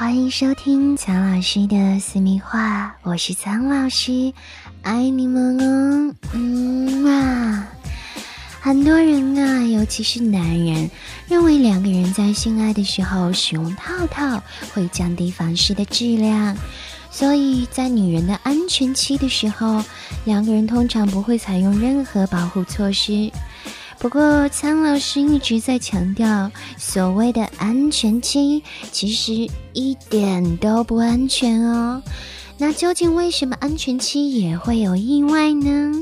欢迎收听苍老师的私密话，我是苍老师，爱你们哦，嗯啊！很多人啊，尤其是男人，认为两个人在性爱的时候使用套套会降低房事的质量，所以在女人的安全期的时候，两个人通常不会采用任何保护措施。不过，苍老师一直在强调，所谓的安全期其实一点都不安全哦。那究竟为什么安全期也会有意外呢？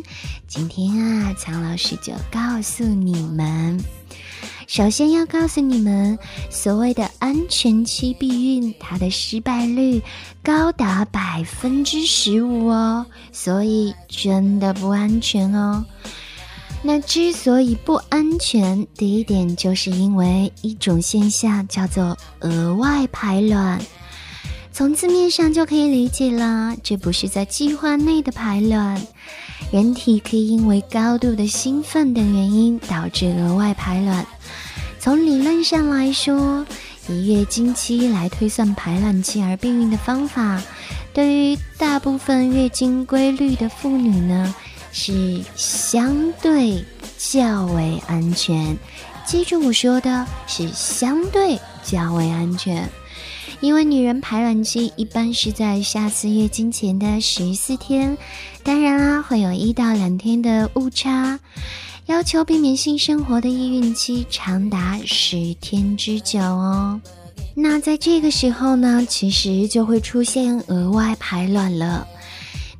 今天啊，苍老师就告诉你们。首先要告诉你们，所谓的安全期避孕，它的失败率高达百分之十五哦，所以真的不安全哦。那之所以不安全，第一点就是因为一种现象叫做额外排卵。从字面上就可以理解了，这不是在计划内的排卵。人体可以因为高度的兴奋等原因导致额外排卵。从理论上来说，以月经期来推算排卵期而避孕的方法，对于大部分月经规律的妇女呢。是相对较为安全，记住我说的是相对较为安全，因为女人排卵期一般是在下次月经前的十四天，当然啦，会有一到两天的误差，要求避免性生活的易孕期长达十天之久哦。那在这个时候呢，其实就会出现额外排卵了。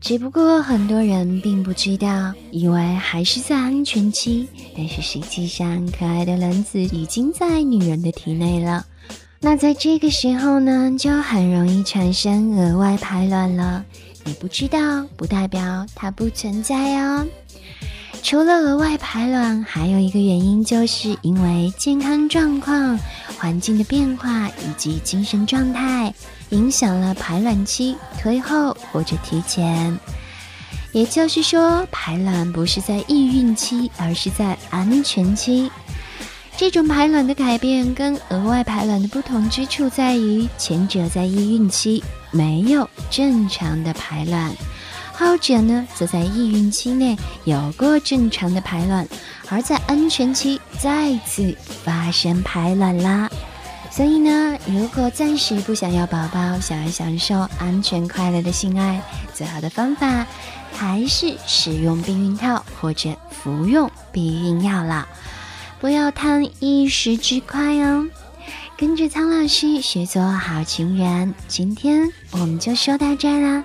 只不过很多人并不知道，以为还是在安全期，但是实际上，可爱的卵子已经在女人的体内了。那在这个时候呢，就很容易产生额外排卵了。你不知道，不代表它不存在哦。除了额外排卵，还有一个原因，就是因为健康状况、环境的变化以及精神状态，影响了排卵期推后或者提前。也就是说，排卵不是在易孕期，而是在安全期。这种排卵的改变跟额外排卵的不同之处在于，前者在易孕期没有正常的排卵。后者呢，则在易孕期内有过正常的排卵，而在安全期再次发生排卵啦。所以呢，如果暂时不想要宝宝，想要享受安全快乐的性爱，最好的方法还是使用避孕套或者服用避孕药了。不要贪一时之快哦。跟着苍老师学做好情人，今天我们就说到这儿啦。